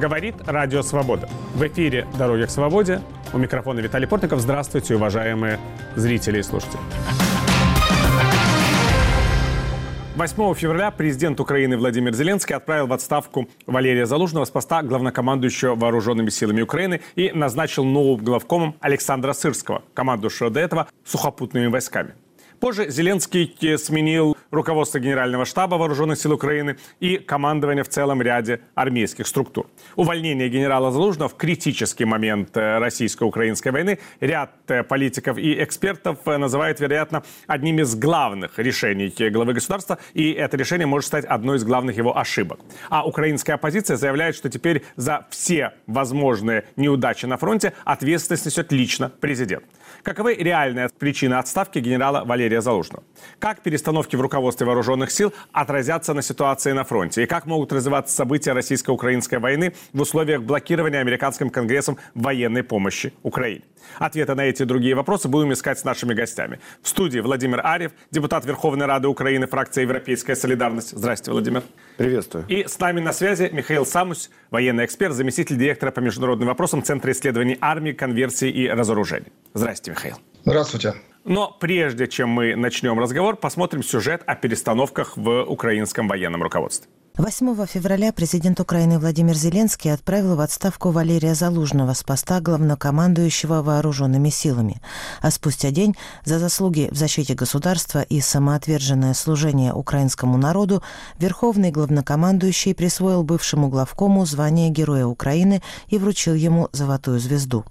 Говорит Радио Свобода. В эфире «Дороги к свободе». У микрофона Виталий Портников. Здравствуйте, уважаемые зрители и слушатели. 8 февраля президент Украины Владимир Зеленский отправил в отставку Валерия Залужного с поста главнокомандующего вооруженными силами Украины и назначил новым главкомом Александра Сырского, командующего до этого сухопутными войсками. Позже Зеленский сменил руководство Генерального штаба Вооруженных сил Украины и командование в целом ряде армейских структур. Увольнение генерала Залужного в критический момент э, российско-украинской войны ряд э, политиков и экспертов э, называют, вероятно, одним из главных решений главы государства, и это решение может стать одной из главных его ошибок. А украинская оппозиция заявляет, что теперь за все возможные неудачи на фронте ответственность несет лично президент. Каковы реальные причины отставки генерала Валерия Залужного? Как перестановки в руководстве вооруженных сил отразятся на ситуации на фронте? И как могут развиваться события российско-украинской войны в условиях блокирования американским конгрессом военной помощи Украине? Ответы на эти и другие вопросы будем искать с нашими гостями. В студии Владимир Арев, депутат Верховной Рады Украины, фракция «Европейская солидарность». Здравствуйте, Владимир. Приветствую. И с нами на связи Михаил Самусь, военный эксперт, заместитель директора по международным вопросам Центра исследований армии, конверсии и разоружения. Здравствуйте, Михаил. Здравствуйте. Но прежде чем мы начнем разговор, посмотрим сюжет о перестановках в украинском военном руководстве. 8 февраля президент Украины Владимир Зеленский отправил в отставку Валерия Залужного с поста главнокомандующего вооруженными силами. А спустя день за заслуги в защите государства и самоотверженное служение украинскому народу Верховный главнокомандующий присвоил бывшему главкому звание Героя Украины и вручил ему золотую звезду.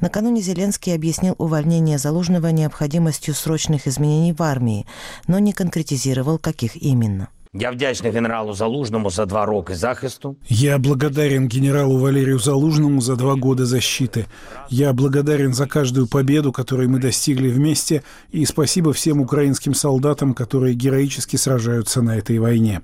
Накануне Зеленский объяснил увольнение Залужного необходимостью срочных изменений в армии, но не конкретизировал, каких именно. Я вдячний генералу Залужному за два роки захисту. Я благодарен генералу Валерию Залужному за два года защиты. Я благодарен за каждую победу, которую мы достигли вместе, и спасибо всем украинским солдатам, которые героически сражаются на этой войне.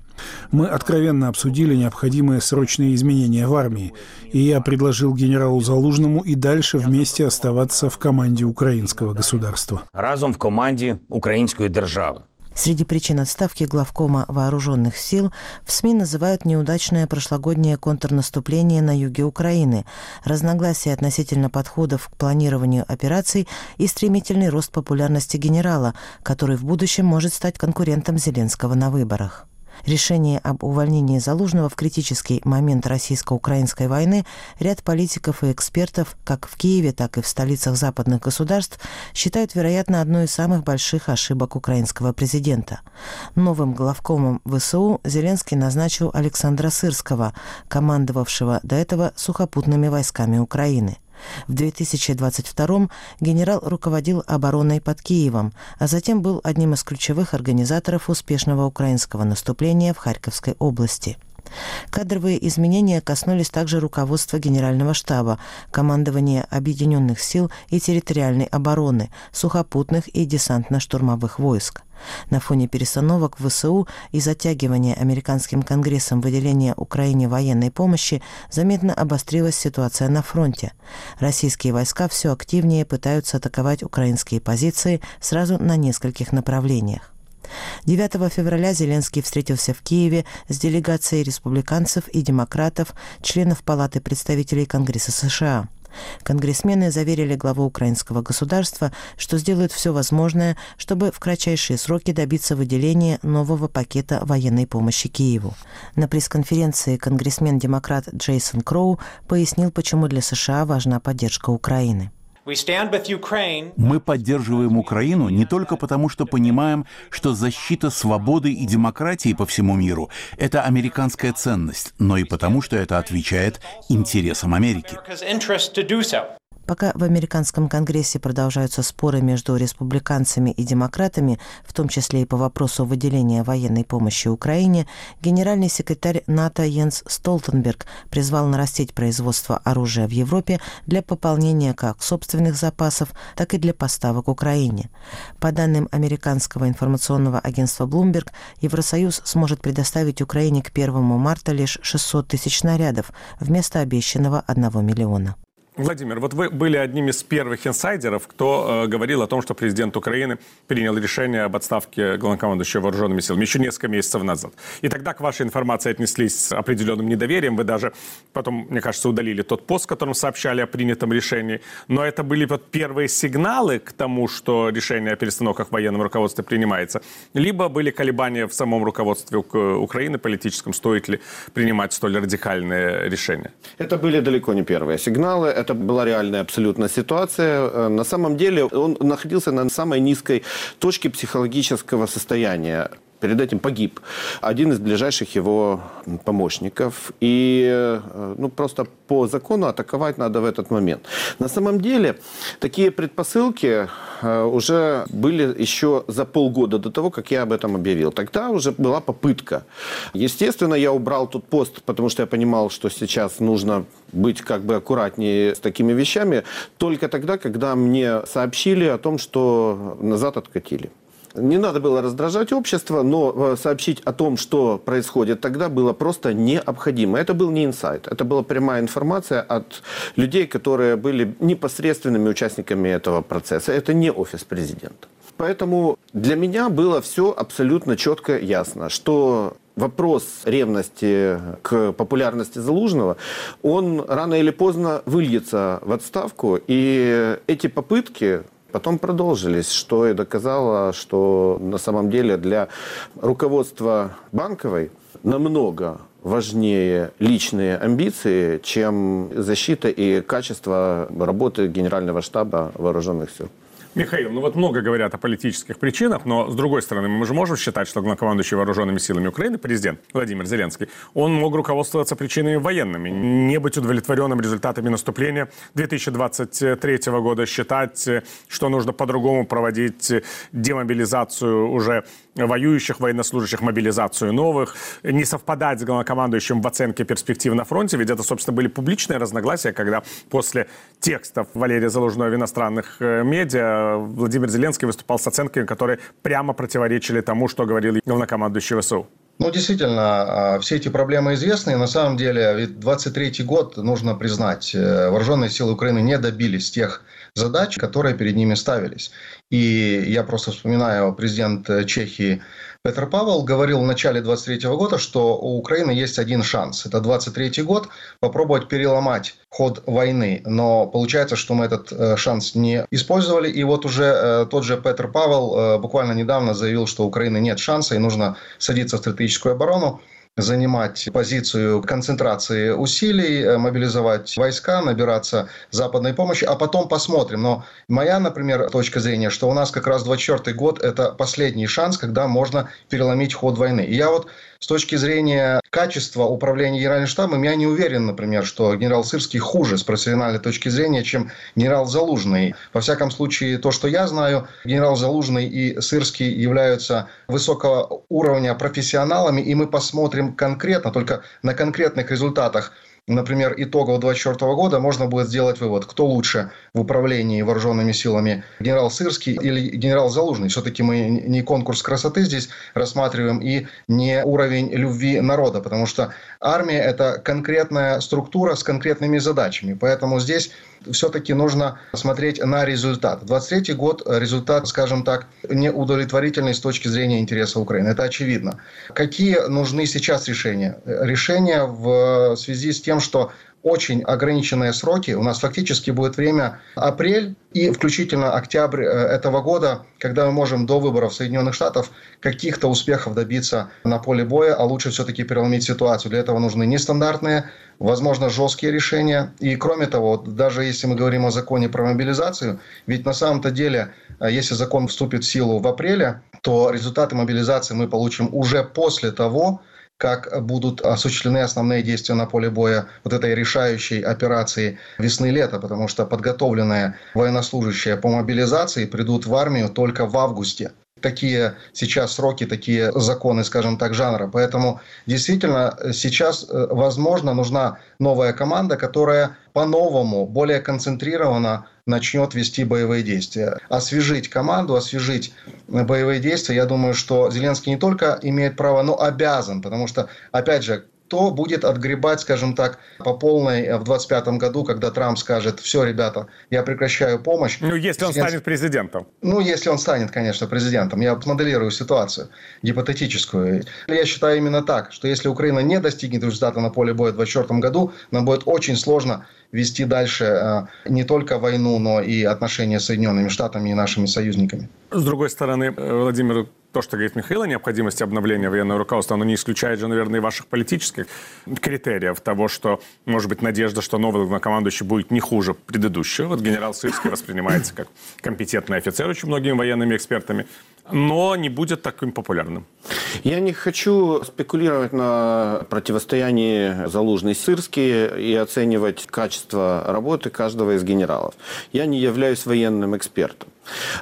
Мы откровенно обсудили необходимые срочные изменения в армии, и я предложил генералу Залужному и дальше вместе оставаться в команде украинского государства. Разом в команде украинской державы. Среди причин отставки главкома вооруженных сил в СМИ называют неудачное прошлогоднее контрнаступление на юге Украины, разногласия относительно подходов к планированию операций и стремительный рост популярности генерала, который в будущем может стать конкурентом Зеленского на выборах. Решение об увольнении Залужного в критический момент российско-украинской войны ряд политиков и экспертов, как в Киеве, так и в столицах западных государств, считают, вероятно, одной из самых больших ошибок украинского президента. Новым главкомом ВСУ Зеленский назначил Александра Сырского, командовавшего до этого сухопутными войсками Украины. В 2022 генерал руководил обороной под Киевом, а затем был одним из ключевых организаторов успешного украинского наступления в Харьковской области. Кадровые изменения коснулись также руководства Генерального штаба, командования Объединенных сил и территориальной обороны, сухопутных и десантно-штурмовых войск. На фоне перестановок в ВСУ и затягивания американским конгрессом выделения Украине военной помощи заметно обострилась ситуация на фронте. Российские войска все активнее пытаются атаковать украинские позиции сразу на нескольких направлениях. 9 февраля Зеленский встретился в Киеве с делегацией республиканцев и демократов, членов Палаты представителей Конгресса США – Конгрессмены заверили главу украинского государства, что сделают все возможное, чтобы в кратчайшие сроки добиться выделения нового пакета военной помощи Киеву. На пресс-конференции конгрессмен-демократ Джейсон Кроу пояснил, почему для США важна поддержка Украины. Мы поддерживаем Украину не только потому, что понимаем, что защита свободы и демократии по всему миру – это американская ценность, но и потому, что это отвечает интересам Америки. Пока в американском конгрессе продолжаются споры между республиканцами и демократами, в том числе и по вопросу выделения военной помощи Украине, генеральный секретарь НАТО Йенс Столтенберг призвал нарастить производство оружия в Европе для пополнения как собственных запасов, так и для поставок Украине. По данным американского информационного агентства Bloomberg, Евросоюз сможет предоставить Украине к 1 марта лишь 600 тысяч снарядов вместо обещанного 1 миллиона. Владимир, вот вы были одним из первых инсайдеров, кто э, говорил о том, что президент Украины принял решение об отставке главнокомандующего вооруженными силами еще несколько месяцев назад. И тогда к вашей информации отнеслись с определенным недоверием. Вы даже потом, мне кажется, удалили тот пост, в котором сообщали о принятом решении. Но это были вот первые сигналы к тому, что решение о перестановках в военном руководстве принимается. Либо были колебания в самом руководстве Украины политическом, стоит ли принимать столь радикальные решения? Это были далеко не первые сигналы это была реальная абсолютно ситуация. Э, на самом деле он находился на самой низкой точке психологического состояния перед этим погиб один из ближайших его помощников. И э, ну, просто по закону атаковать надо в этот момент. На самом деле, такие предпосылки э, уже были еще за полгода до того, как я об этом объявил. Тогда уже была попытка. Естественно, я убрал тут пост, потому что я понимал, что сейчас нужно быть как бы аккуратнее с такими вещами, только тогда, когда мне сообщили о том, что назад откатили. Не надо было раздражать общество, но э, сообщить о том, что происходит тогда, было просто необходимо. Это был не инсайт, это была прямая информация от людей, которые были непосредственными участниками этого процесса. Это не офис президента. Поэтому для меня было все абсолютно четко ясно, что вопрос ревности к популярности Залужного, он рано или поздно выльется в отставку. И эти попытки Потом продолжились, что и доказало, что на самом деле для руководства банковой намного важнее личные амбиции, чем защита и качество работы Генерального штаба вооруженных сил. Михаил, ну вот много говорят о политических причинах, но с другой стороны, мы же можем считать, что главнокомандующий вооруженными силами Украины, президент Владимир Зеленский, он мог руководствоваться причинами военными, не быть удовлетворенным результатами наступления 2023 года, считать, что нужно по-другому проводить демобилизацию уже воюющих военнослужащих, мобилизацию новых, не совпадать с главнокомандующим в оценке перспектив на фронте, ведь это, собственно, были публичные разногласия, когда после текстов Валерия Залужного в иностранных э, медиа Владимир Зеленский выступал с оценками, которые прямо противоречили тому, что говорил главнокомандующий ВСУ. Ну, действительно, а, все эти проблемы известны. На самом деле, ведь 23 год, нужно признать, э, вооруженные силы Украины не добились тех задач, которые перед ними ставились. И я просто вспоминаю, президент Чехии Петр Павел говорил в начале 23 года, что у Украины есть один шанс. Это 23 год попробовать переломать ход войны. Но получается, что мы этот э, шанс не использовали. И вот уже э, тот же Петр Павел э, буквально недавно заявил, что у Украины нет шанса и нужно садиться в стратегическую оборону занимать позицию концентрации усилий, э, мобилизовать войска, набираться западной помощи, а потом посмотрим. Но моя, например, точка зрения, что у нас как раз 24 год – это последний шанс, когда можно переломить ход войны. И я вот с точки зрения качества управления генеральным штабом, я не уверен, например, что генерал Сырский хуже с профессиональной точки зрения, чем генерал Залужный. Во всяком случае, то, что я знаю, генерал Залужный и Сырский являются высокого уровня профессионалами, и мы посмотрим конкретно, только на конкретных результатах например, итогов 2024 года можно будет сделать вывод, кто лучше в управлении вооруженными силами, генерал Сырский или генерал Залужный. Все-таки мы не конкурс красоты здесь рассматриваем и не уровень любви народа, потому что армия – это конкретная структура с конкретными задачами. Поэтому здесь все-таки нужно смотреть на результат. 23 год результат, скажем так, неудовлетворительный с точки зрения интереса Украины. Это очевидно. Какие нужны сейчас решения? Решения в связи с тем, что очень ограниченные сроки. У нас фактически будет время апрель и включительно октябрь э, этого года, когда мы можем до выборов Соединенных Штатов каких-то успехов добиться на поле боя, а лучше все-таки переломить ситуацию. Для этого нужны нестандартные, возможно, жесткие решения. И кроме того, даже если мы говорим о законе про мобилизацию, ведь на самом-то деле, э, если закон вступит в силу в апреле, то результаты мобилизации мы получим уже после того, как будут осуществлены основные действия на поле боя вот этой решающей операции весны-лета, потому что подготовленные военнослужащие по мобилизации придут в армию только в августе такие сейчас сроки, такие законы, скажем так, жанра. Поэтому действительно сейчас, э, возможно, нужна новая команда, которая по-новому, более концентрированно начнет вести боевые действия. Освежить команду, освежить боевые действия, я думаю, что Зеленский не только имеет право, но обязан, потому что, опять же, кто будет отгребать, скажем так, по полной в 2025 году, когда Трамп скажет, все, ребята, я прекращаю помощь. Ну, если он станет президентом. Ну, если он станет, конечно, президентом. Я моделирую ситуацию гипотетическую. Я считаю именно так, что если Украина не достигнет результата на поле боя в 2024 году, нам будет очень сложно вести дальше э, не только войну, но и отношения с Соединенными Штатами и нашими союзниками. С другой стороны, э, Владимир, то, что говорит Михаил о необходимости обновления военного руководства, оно не исключает же, наверное, и ваших политических критериев того, что, может быть, надежда, что новый главнокомандующий будет не хуже предыдущего. Вот генерал Сырский воспринимается как компетентный офицер очень многими военными экспертами но не будет таким популярным. Я не хочу спекулировать на противостоянии Залужный-Сырский и оценивать качество работы каждого из генералов. Я не являюсь военным экспертом.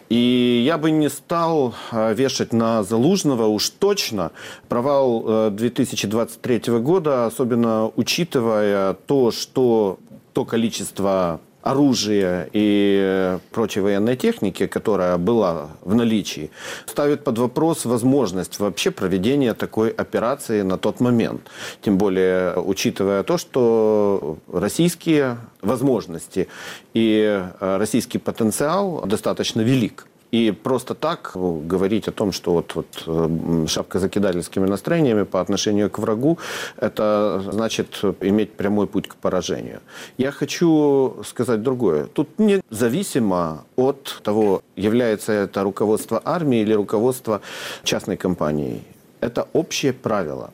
И я бы не стал а, вешать на Залужного уж точно провал 2023 э, года, особенно учитывая то, что то количество оружия и прочей военной техники, которая была в наличии, ставит под вопрос возможность вообще проведения такой операции на тот момент. Тем более, учитывая то, что российские возможности и российский потенциал достаточно велик. И просто так говорить о том, что вот, вот э, шапка закидательскими настроениями по отношению к врагу, это значит иметь прямой путь к поражению. Я хочу сказать другое. Тут независимо от того, является это руководство армии или руководство частной компании. Это общее правило.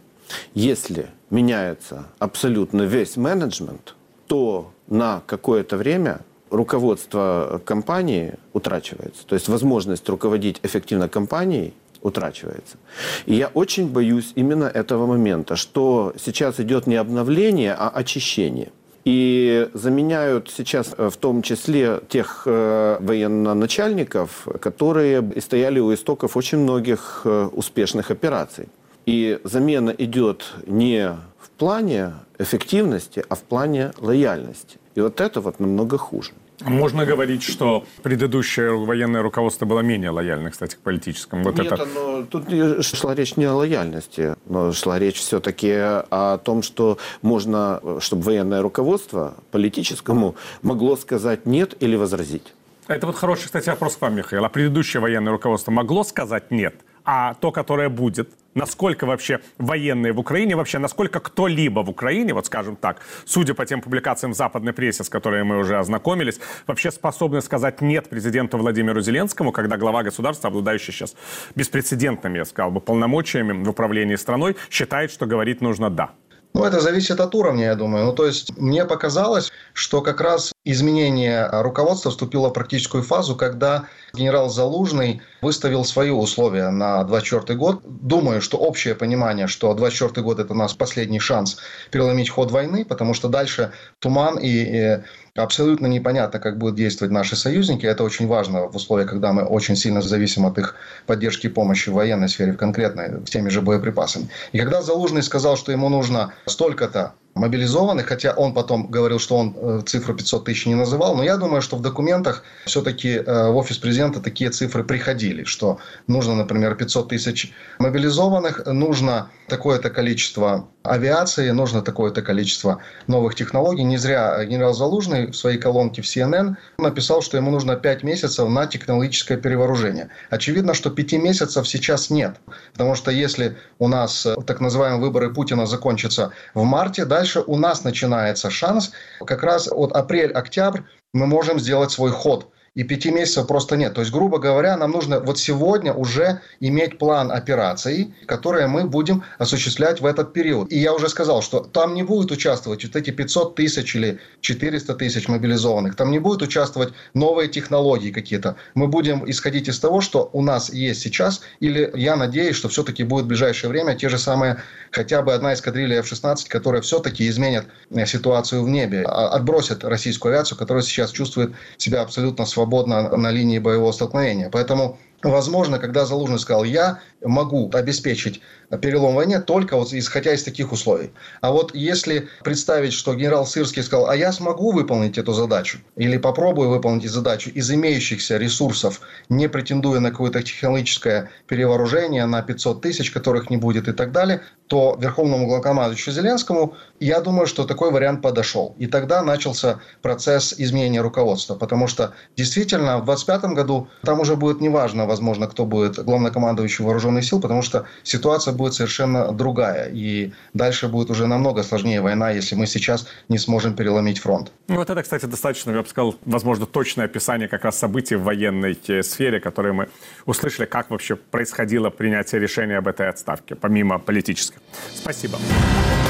Если меняется абсолютно весь менеджмент, то на какое-то время руководство компании утрачивается. То есть возможность руководить эффективно компанией утрачивается. И я очень боюсь именно этого момента, что сейчас идет не обновление, а очищение. И заменяют сейчас э, в том числе тех э, военноначальников, которые стояли у истоков очень многих э, успешных операций. И замена идет не в плане эффективности, а в плане лояльности. И вот это вот намного хуже. Можно говорить, что предыдущее военное руководство было менее лояльно, кстати, к политическому. Вот Нет, это... но тут шла речь не о лояльности, но шла речь все-таки о том, что можно, чтобы военное руководство политическому могло сказать нет или возразить. Это вот хороший, кстати, вопрос к вам, Михаил. А предыдущее военное руководство могло сказать нет? а то, которое будет, насколько вообще военные в Украине, вообще насколько кто-либо в Украине, вот скажем так, судя по тем публикациям в западной прессе, с которыми мы уже ознакомились, вообще способны сказать нет президенту Владимиру Зеленскому, когда глава государства, обладающий сейчас беспрецедентными, я сказал бы, полномочиями в управлении страной, считает, что говорить нужно «да». Ну, это зависит от уровня, я думаю. Ну, то есть, мне показалось, что как раз изменение руководства вступило в практическую фазу, когда генерал Залужный выставил свои условия на 24 год. Думаю, что общее понимание, что 24 год – это у нас последний шанс переломить ход войны, потому что дальше туман и, и абсолютно непонятно, как будут действовать наши союзники. Это очень важно в условиях, когда мы очень сильно зависим от их поддержки и помощи в военной сфере, в конкретной, с теми же боеприпасами. И когда Залужный сказал, что ему нужно столько-то мобилизованных, хотя он потом говорил, что он э, цифру 500 тысяч не называл, но я думаю, что в документах все-таки э, в офис президента такие цифры приходили, что нужно, например, 500 тысяч мобилизованных, нужно такое-то количество авиации, нужно такое-то количество новых технологий. Не зря генерал Залужный в своей колонке в CNN написал, что ему нужно 5 месяцев на технологическое перевооружение. Очевидно, что 5 месяцев сейчас нет, потому что если у нас э, так называемые выборы Путина закончатся в марте, дальше у нас начинается шанс. Как раз от апрель-октябрь мы можем сделать свой ход и пяти месяцев просто нет. То есть, грубо говоря, нам нужно вот сегодня уже иметь план операций, которые мы будем осуществлять в этот период. И я уже сказал, что там не будет участвовать вот эти 500 тысяч или 400 тысяч мобилизованных, там не будет участвовать новые технологии какие-то. Мы будем исходить из того, что у нас есть сейчас, или я надеюсь, что все-таки будет в ближайшее время те же самые, хотя бы одна эскадрилья F-16, которая все-таки изменит э, ситуацию в небе, а, отбросит российскую авиацию, которая сейчас чувствует себя абсолютно свободно свободно на линии боевого столкновения. Поэтому Возможно, когда Залужный сказал, я могу обеспечить перелом в войне только вот исходя из таких условий. А вот если представить, что генерал Сырский сказал, а я смогу выполнить эту задачу, или попробую выполнить задачу из имеющихся ресурсов, не претендуя на какое-то технологическое перевооружение, на 500 тысяч, которых не будет и так далее, то Верховному главкомандующему Зеленскому, я думаю, что такой вариант подошел. И тогда начался процесс изменения руководства, потому что действительно в 2025 году там уже будет неважно, возможно, кто будет главнокомандующий вооруженных сил, потому что ситуация будет совершенно другая. И дальше будет уже намного сложнее война, если мы сейчас не сможем переломить фронт. Ну, вот это, кстати, достаточно, я бы сказал, возможно, точное описание как раз событий в военной э, сфере, которые мы услышали, как вообще происходило принятие решения об этой отставке, помимо политической. Спасибо. В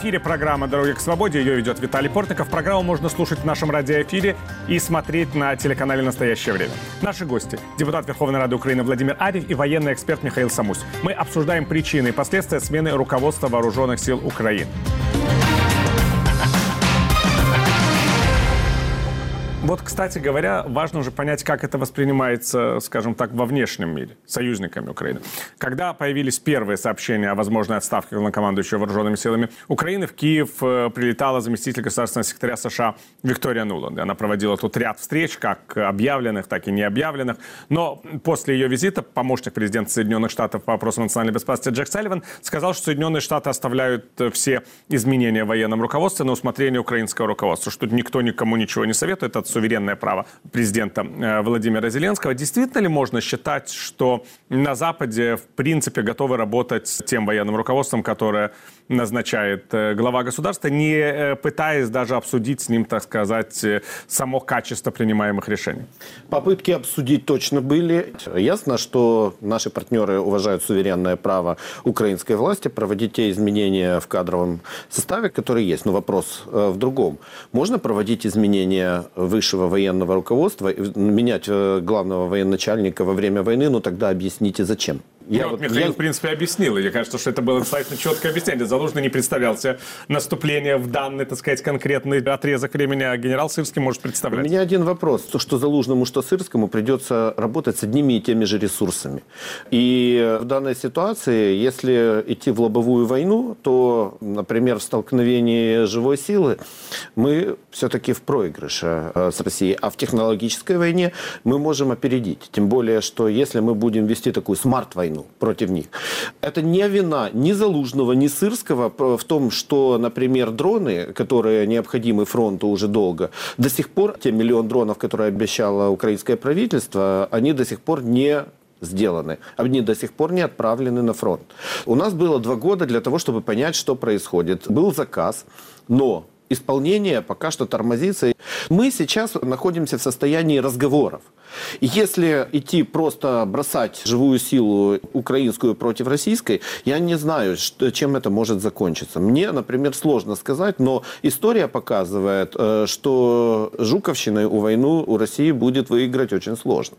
эфире программа «Дороги к свободе». Ее ведет Виталий Портников. Программу можно слушать в нашем радиоэфире и смотреть на телеканале «Настоящее время». Наши гости – депутат Верховной Рады Украины Владимир Арев и военный эксперт Михаил Самусь. Мы обсуждаем причины и последствия смены руководства Вооруженных сил Украины. Вот, кстати говоря, важно уже понять, как это воспринимается, скажем так, во внешнем мире, союзниками Украины. Когда появились первые сообщения о возможной отставке главнокомандующего вооруженными силами Украины, в Киев э, прилетала заместитель государственного секретаря США Виктория Нуланд. Она проводила тут ряд встреч, как объявленных, так и не объявленных. Но после ее визита помощник президента Соединенных Штатов по вопросам национальной безопасности Джек Салливан сказал, что Соединенные Штаты оставляют э, все изменения в военном руководстве на усмотрение украинского руководства, что никто никому ничего не советует, суверенное право президента э, Владимира Зеленского. Действительно ли можно считать, что на Западе в принципе готовы работать с тем военным руководством, которое назначает э, глава государства, не э, пытаясь даже обсудить с ним, так сказать, само качество принимаемых решений? Попытки обсудить точно были. Ясно, что наши партнеры уважают суверенное право украинской власти проводить те изменения в кадровом составе, которые есть. Но вопрос в другом. Можно проводить изменения высшего военного руководства, менять э, главного военачальника во время войны, ну тогда объясните зачем. Я ну, вот, Михаил, я... в принципе, объяснил. И мне кажется, что это было достаточно четкое объяснение. Залужный не представлялся наступление в данный, так сказать, конкретный отрезок времени, а генерал Сырский может представлять. У меня один вопрос. То, что Залужному, что Сырскому придется работать с одними и теми же ресурсами. И в данной ситуации, если идти в лобовую войну, то, например, в столкновении живой силы мы все-таки в проигрыше э, с Россией. А в технологической войне мы можем опередить. Тем более, что если мы будем вести такую смарт-войну, войну против них. Это не вина ни Залужного, ни Сырского в том, что, например, дроны, которые необходимы фронту уже долго, до сих пор, те миллион дронов, которые обещало украинское правительство, они до сих пор не сделаны. Они до сих пор не отправлены на фронт. У нас было два года для того, чтобы понять, что происходит. Был заказ, но исполнение пока что тормозится. Мы сейчас находимся в состоянии разговоров. Если идти просто бросать живую силу украинскую против российской, я не знаю, что, чем это может закончиться. Мне, например, сложно сказать, но история показывает, э, что Жуковщиной у войну у России будет выиграть очень сложно.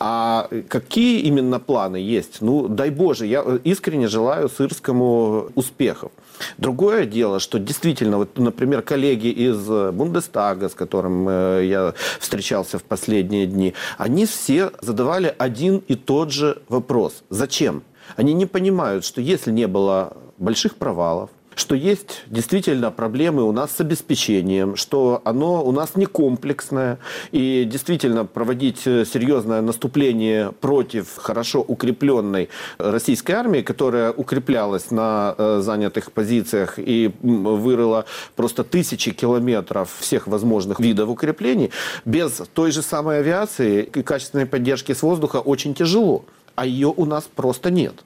А какие именно планы есть? Ну, дай Боже, я искренне желаю Сырскому успехов. Другое дело, что действительно, вот, например, коллеги из Бундестага, с которым э, я встречался в последние дни, они все задавали один и тот же вопрос. Зачем? Они не понимают, что если не было больших провалов, что есть действительно проблемы у нас с обеспечением, что оно у нас не комплексное, и действительно проводить э, серьезное наступление против хорошо укрепленной российской армии, которая укреплялась на э, занятых позициях и вырыла просто тысячи километров всех возможных видов укреплений, без той же самой авиации и качественной поддержки с воздуха очень тяжело. А ее у нас просто нет.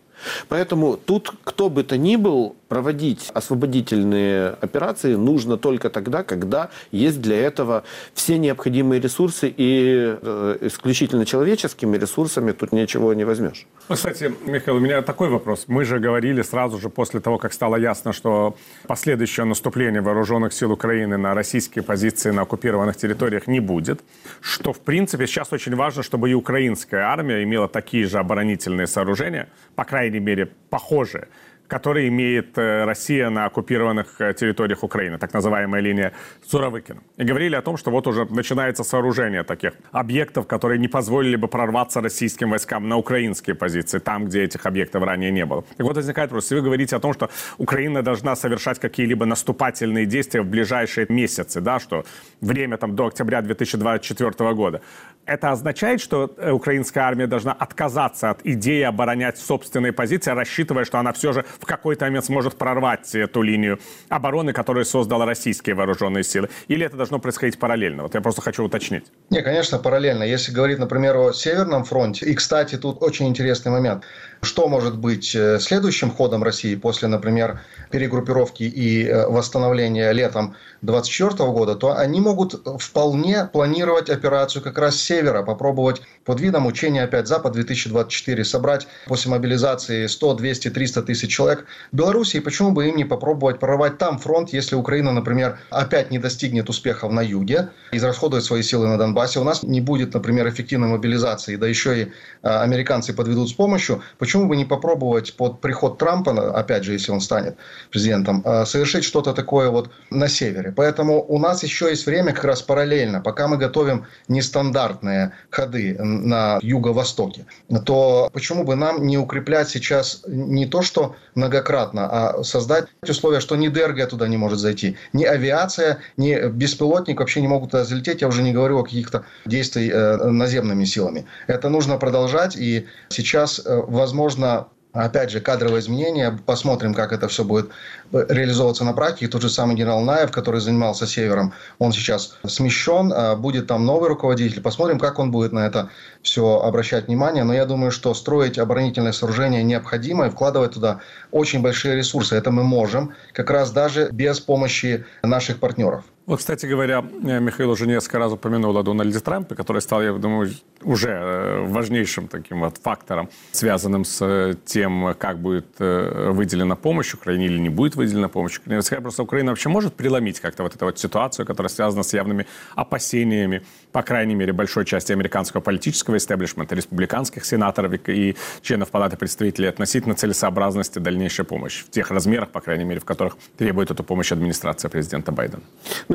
Поэтому тут кто бы то ни был, проводить освободительные операции нужно только тогда, когда есть для этого все необходимые ресурсы, и э, исключительно человеческими ресурсами тут ничего не возьмешь. Ну, кстати, Михаил, у меня такой вопрос. Мы же говорили сразу же после того, как стало ясно, что последующее наступление вооруженных сил Украины на российские позиции на оккупированных территориях не будет, что, в принципе, сейчас очень важно, чтобы и украинская армия имела такие же оборонительные сооружения, по крайней мере, похожие, который имеет э, Россия на оккупированных э, территориях Украины, так называемая линия Суровыкина. И говорили о том, что вот уже начинается сооружение таких объектов, которые не позволили бы прорваться российским войскам на украинские позиции, там, где этих объектов ранее не было. И вот возникает вопрос, если вы говорите о том, что Украина должна совершать какие-либо наступательные действия в ближайшие месяцы, да, что время там до октября 2024 года, это означает, что э, украинская армия должна отказаться от идеи оборонять собственные позиции, рассчитывая, что она все же в какой-то момент сможет прорвать эту линию обороны, которую создала российские вооруженные силы? Или это должно происходить параллельно? Вот я просто хочу уточнить. Не, конечно, параллельно. Если говорить, например, о Северном фронте, и, кстати, тут очень интересный момент. Что может быть э, следующим ходом России после, например, перегруппировки и э, восстановления летом 2024 года, то они могут вполне планировать операцию как раз с севера, попробовать под видом учения опять Запад 2024 собрать после мобилизации 100, 200, 300 тысяч человек в Беларуси, и почему бы им не попробовать прорвать там фронт, если Украина, например, опять не достигнет успехов на юге, израсходует свои силы на Донбассе, у нас не будет, например, эффективной мобилизации, да еще и а, американцы подведут с помощью, почему бы не попробовать под приход Трампа, опять же, если он станет президентом, а, совершить что-то такое вот на севере. Поэтому у нас еще есть время как раз параллельно, пока мы готовим нестандартные ходы на юго-востоке, то почему бы нам не укреплять сейчас не то, что многократно, а создать условия, что ни ДРГ туда не может зайти, ни авиация, ни беспилотник вообще не могут туда залететь, я уже не говорю о каких-то действиях э, наземными силами. Это нужно продолжать, и сейчас, э, возможно, Опять же, кадровые изменения. Посмотрим, как это все будет реализовываться на практике. Тот же самый генерал Наев, который занимался Севером, он сейчас смещен. А будет там новый руководитель. Посмотрим, как он будет на это все обращать внимание. Но я думаю, что строить оборонительное сооружение необходимо и вкладывать туда очень большие ресурсы. Это мы можем, как раз даже без помощи наших партнеров. Вот, кстати говоря, э, Михаил уже несколько раз упомянул о Дональде Трампе, который стал, я думаю, уже э, важнейшим таким вот фактором, связанным с э, тем, как будет выделена помощь Украине или не будет выделена помощь Украине. Просто Украина вообще может преломить как-то вот эту вот ситуацию, которая связана с явными опасениями, по крайней мере, большой части американского политического истеблишмента, республиканских сенаторов и членов Палаты представителей относительно целесообразности дальнейшей помощи в тех размерах, по крайней мере, в которых требует эту помощь администрация президента Байдена.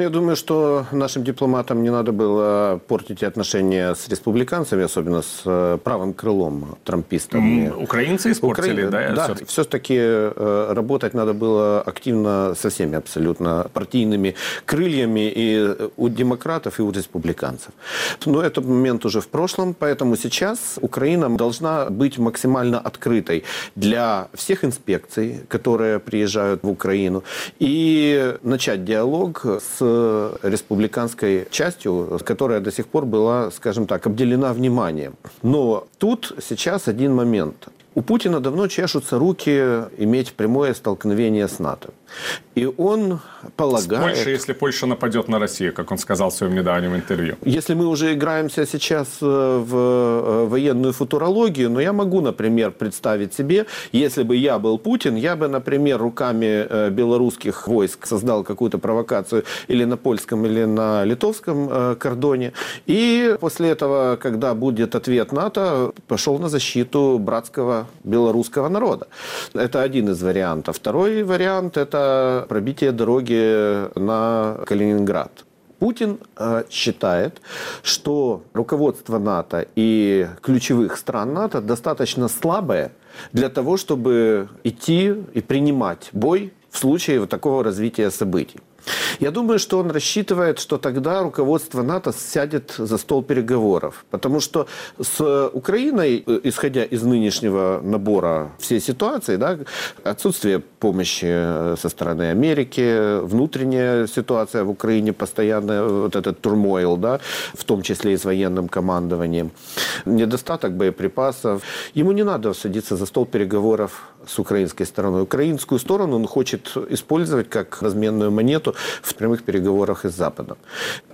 Ну, я думаю, что нашим дипломатам не надо было портить отношения с республиканцами, особенно с э, правым крылом трампистами. Украинцы испортили, Укра... да? Да, все-таки э, работать надо было активно со всеми абсолютно партийными крыльями и у демократов, и у республиканцев. Но этот момент уже в прошлом, поэтому сейчас Украина должна быть максимально открытой для всех инспекций, которые приезжают в Украину, и начать диалог с республиканской частью, которая до сих пор была, скажем так, обделена вниманием. Но тут сейчас один момент. У Путина давно чешутся руки иметь прямое столкновение с НАТО. И он полагает... С Польшей, если Польша нападет на Россию, как он сказал в своем недавнем интервью. Если мы уже играемся сейчас э, в э, военную футурологию, но я могу, например, представить себе, если бы я был Путин, я бы, например, руками э, белорусских войск создал какую-то провокацию или на польском, или на литовском кордоне. И после этого, когда будет ответ НАТО, пошел на защиту братского белорусского народа. Это один из вариантов. Второй вариант – это пробитие дороги на Калининград. Путин э, считает, что руководство НАТО и ключевых стран НАТО достаточно слабое для того, чтобы идти и принимать бой в случае вот такого развития событий. Я думаю, что он рассчитывает, что тогда руководство НАТО сядет за стол переговоров. Потому что с Украиной, э, исходя из нынешнего набора всей ситуации, да, отсутствие помощи э, со стороны Америки, внутренняя ситуация в Украине, постоянно вот этот турмойл, да, в том числе и с военным командованием, недостаток боеприпасов. Ему не надо садиться за стол переговоров с украинской стороной. Украинскую сторону он хочет использовать как разменную монету в прямых переговорах с Западом.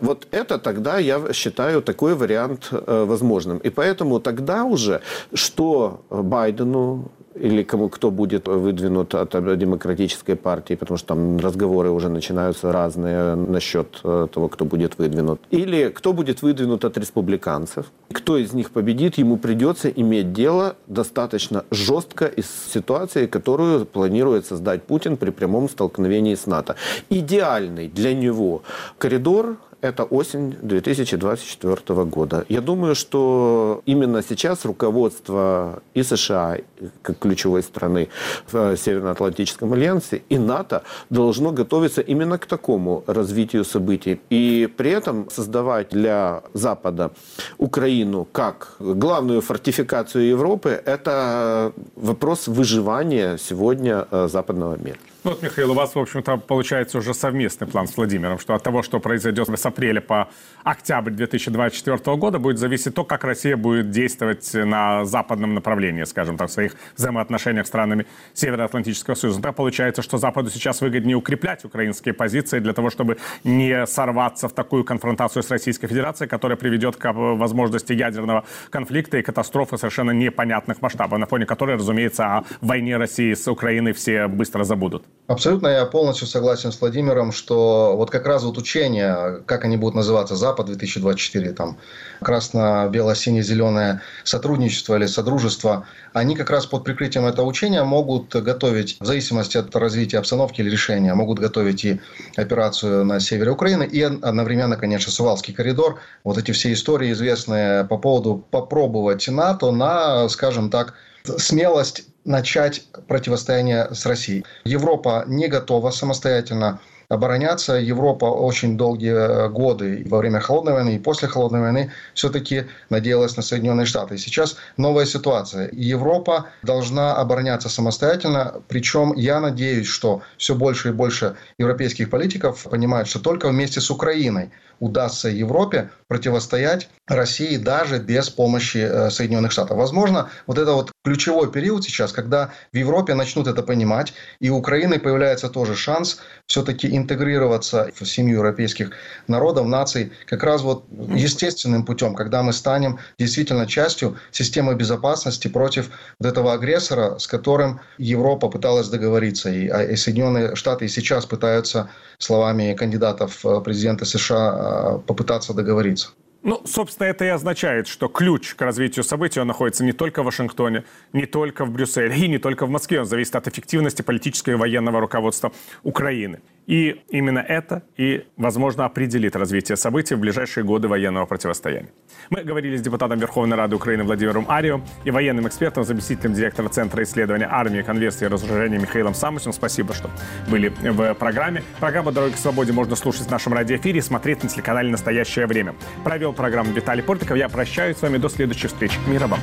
Вот это тогда, я считаю, такой вариант э, возможным. И поэтому тогда уже, что Байдену, или кому, кто будет выдвинут от демократической партии, потому что там разговоры уже начинаются разные насчет э, того, кто будет выдвинут. Или кто будет выдвинут от республиканцев. Кто из них победит, ему придется иметь дело достаточно жестко из ситуации, которую планирует создать Путин при прямом столкновении с НАТО. Идеальный для него коридор это осень 2024 года. Я думаю, что именно сейчас руководство и США, как ключевой страны в Североатлантическом альянсе, и НАТО должно готовиться именно к такому развитию событий. И при этом создавать для Запада Украину как главную фортификацию Европы – это вопрос выживания сегодня э, западного мира. Ну, вот, Михаил, у вас, в общем-то, получается уже совместный план с Владимиром, что от того, что произойдет с апреля по октябрь 2024 года, будет зависеть то, как Россия будет действовать на западном направлении, скажем так, в своих взаимоотношениях с странами Североатлантического Союза. Так получается, что Западу сейчас выгоднее укреплять украинские позиции для того, чтобы не сорваться в такую конфронтацию с Российской Федерацией, которая приведет к возможности ядерного конфликта и катастрофы совершенно непонятных масштабов, на фоне которой, разумеется, о войне России с Украиной все быстро забудут. Абсолютно я полностью согласен с Владимиром, что вот как раз вот учения, как они будут называться, Запад 2024, там, красно-бело-сине-зеленое сотрудничество или содружество, они как раз под прикрытием этого учения могут готовить, в зависимости от развития обстановки или решения, могут готовить и операцию на севере Украины, и одновременно, конечно, Сувалский коридор. Вот эти все истории известные по поводу попробовать НАТО на, скажем так, смелость начать противостояние с Россией. Европа не готова самостоятельно обороняться. Европа очень долгие э, годы во время Холодной войны и после Холодной войны все-таки надеялась на Соединенные Штаты. сейчас новая ситуация. Европа должна обороняться самостоятельно. Причем я надеюсь, что все больше и больше европейских политиков понимают, что только вместе с Украиной удастся Европе противостоять России даже без помощи э, Соединенных Штатов. Возможно, вот это вот ключевой период сейчас, когда в Европе начнут это понимать, и у Украины появляется тоже шанс все-таки интегрироваться в семью европейских народов, наций, как раз вот естественным путем, когда мы станем действительно частью системы безопасности против вот этого агрессора, с которым Европа пыталась договориться, и, а, и Соединенные Штаты и сейчас пытаются словами кандидатов в президенты США а, попытаться договориться. Ну, собственно, это и означает, что ключ к развитию событий он находится не только в Вашингтоне, не только в Брюсселе и не только в Москве. Он зависит от эффективности политического и военного руководства Украины. И именно это и, возможно, определит развитие событий в ближайшие годы военного противостояния. Мы говорили с депутатом Верховной Рады Украины Владимиром Арио и военным экспертом, заместителем директора Центра исследования армии, конверсии и разоружения Михаилом Самусем. Спасибо, что были в программе. Программу «Дороги к свободе» можно слушать в нашем радиоэфире и смотреть на телеканале «Настоящее время». Провел программу Виталий Портиков. Я прощаюсь с вами до следующих встреч. Мира вам!